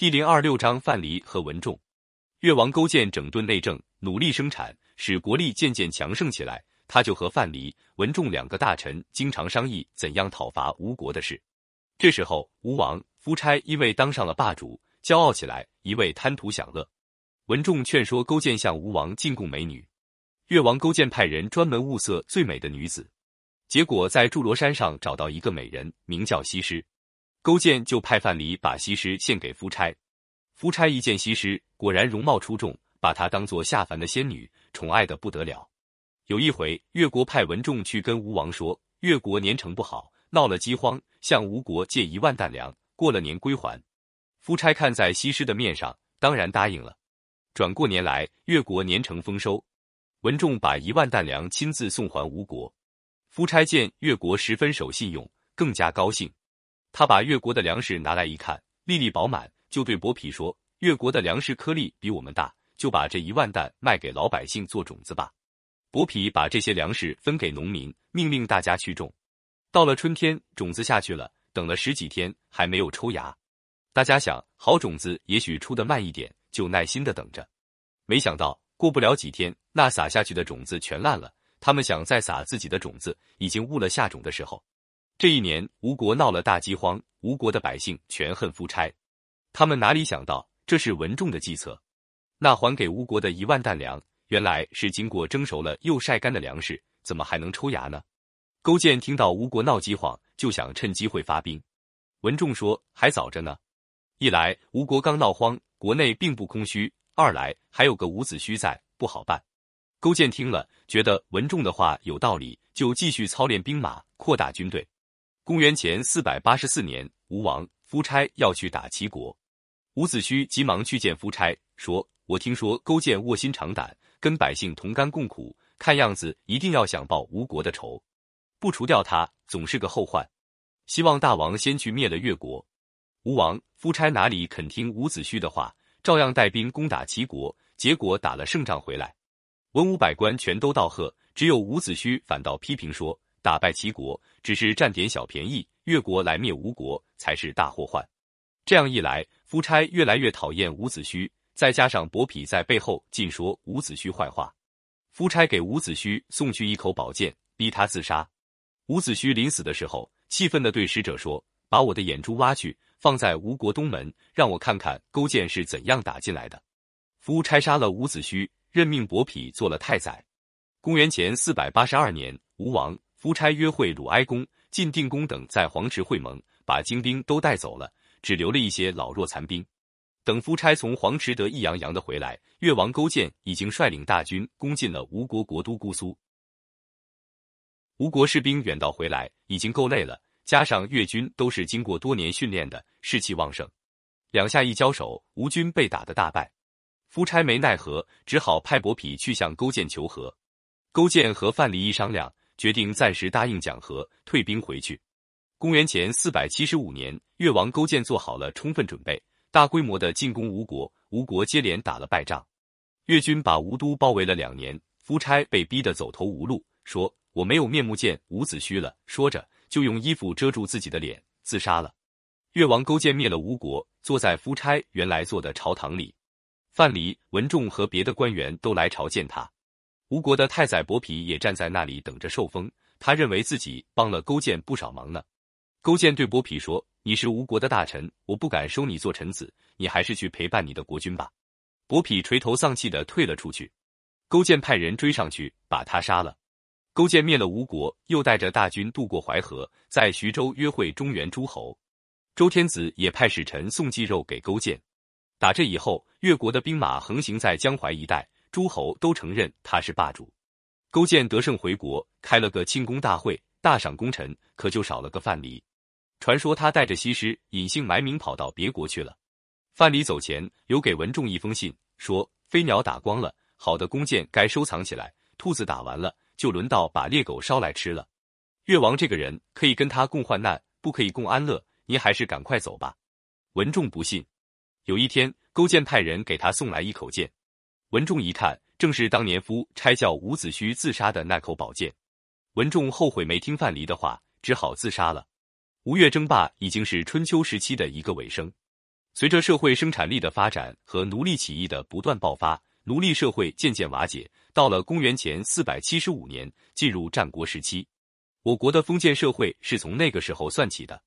第零二六章范蠡和文仲。越王勾践整顿内政，努力生产，使国力渐渐强盛起来。他就和范蠡、文仲两个大臣经常商议怎样讨伐吴国的事。这时候，吴王夫差因为当上了霸主，骄傲起来，一味贪图享乐。文仲劝说勾践向吴王进贡美女。越王勾践派人专门物色最美的女子，结果在祝罗山上找到一个美人，名叫西施。勾践就派范蠡把西施献给夫差。夫差一见西施，果然容貌出众，把她当做下凡的仙女，宠爱的不得了。有一回，越国派文仲去跟吴王说，越国年成不好，闹了饥荒，向吴国借一万担粮，过了年归还。夫差看在西施的面上，当然答应了。转过年来，越国年成丰收，文仲把一万担粮亲自送还吴国。夫差见越国十分守信用，更加高兴。他把越国的粮食拿来一看，粒粒饱满，就对薄皮说：“越国的粮食颗粒比我们大，就把这一万担卖给老百姓做种子吧。”薄皮把这些粮食分给农民，命令大家去种。到了春天，种子下去了，等了十几天还没有抽芽。大家想，好种子也许出的慢一点，就耐心的等着。没想到过不了几天，那撒下去的种子全烂了。他们想再撒自己的种子，已经误了下种的时候。这一年，吴国闹了大饥荒，吴国的百姓全恨夫差。他们哪里想到，这是文仲的计策。那还给吴国的一万担粮，原来是经过蒸熟了又晒干的粮食，怎么还能抽芽呢？勾践听到吴国闹饥荒，就想趁机会发兵。文仲说：“还早着呢。一来吴国刚闹荒，国内并不空虚；二来还有个伍子胥在，不好办。”勾践听了，觉得文仲的话有道理，就继续操练兵马，扩大军队。公元前四百八十四年，吴王夫差要去打齐国，伍子胥急忙去见夫差，说：“我听说勾践卧薪尝胆，跟百姓同甘共苦，看样子一定要想报吴国的仇，不除掉他，总是个后患。希望大王先去灭了越国。”吴王夫差哪里肯听伍子胥的话，照样带兵攻打齐国，结果打了胜仗回来，文武百官全都道贺，只有伍子胥反倒批评说。打败齐国只是占点小便宜，越国来灭吴国才是大祸患。这样一来，夫差越来越讨厌伍子胥，再加上伯嚭在背后尽说伍子胥坏话，夫差给伍子胥送去一口宝剑，逼他自杀。伍子胥临死的时候，气愤地对使者说：“把我的眼珠挖去，放在吴国东门，让我看看勾践是怎样打进来的。”夫差杀了伍子胥，任命伯嚭做了太宰。公元前四百八十二年，吴王。夫差约会鲁哀公、晋定公等在黄池会盟，把精兵都带走了，只留了一些老弱残兵。等夫差从黄池得意洋洋的回来，越王勾践已经率领大军攻进了吴国国都姑苏。吴国士兵远道回来，已经够累了，加上越军都是经过多年训练的，士气旺盛。两下一交手，吴军被打得大败。夫差没奈何，只好派伯嚭去向勾践求和。勾践和范蠡一商量。决定暂时答应讲和，退兵回去。公元前四百七十五年，越王勾践做好了充分准备，大规模的进攻吴国。吴国接连打了败仗，越军把吴都包围了两年。夫差被逼得走投无路，说：“我没有面目见伍子胥了。”说着就用衣服遮住自己的脸，自杀了。越王勾践灭了吴国，坐在夫差原来坐的朝堂里，范蠡、文仲和别的官员都来朝见他。吴国的太宰伯嚭也站在那里等着受封，他认为自己帮了勾践不少忙呢。勾践对伯嚭说：“你是吴国的大臣，我不敢收你做臣子，你还是去陪伴你的国君吧。”伯嚭垂头丧气的退了出去。勾践派人追上去，把他杀了。勾践灭了吴国，又带着大军渡过淮河，在徐州约会中原诸侯。周天子也派使臣送祭肉给勾践。打这以后，越国的兵马横行在江淮一带。诸侯都承认他是霸主。勾践得胜回国，开了个庆功大会，大赏功臣，可就少了个范蠡。传说他带着西施隐姓埋名跑到别国去了。范蠡走前留给文仲一封信，说：“飞鸟打光了，好的弓箭该收藏起来；兔子打完了，就轮到把猎狗烧来吃了。越王这个人可以跟他共患难，不可以共安乐。您还是赶快走吧。”文仲不信。有一天，勾践派人给他送来一口剑。文仲一看，正是当年夫差叫伍子胥自杀的那口宝剑。文仲后悔没听范蠡的话，只好自杀了。吴越争霸已经是春秋时期的一个尾声。随着社会生产力的发展和奴隶起义的不断爆发，奴隶社会渐渐瓦解。到了公元前四百七十五年，进入战国时期。我国的封建社会是从那个时候算起的。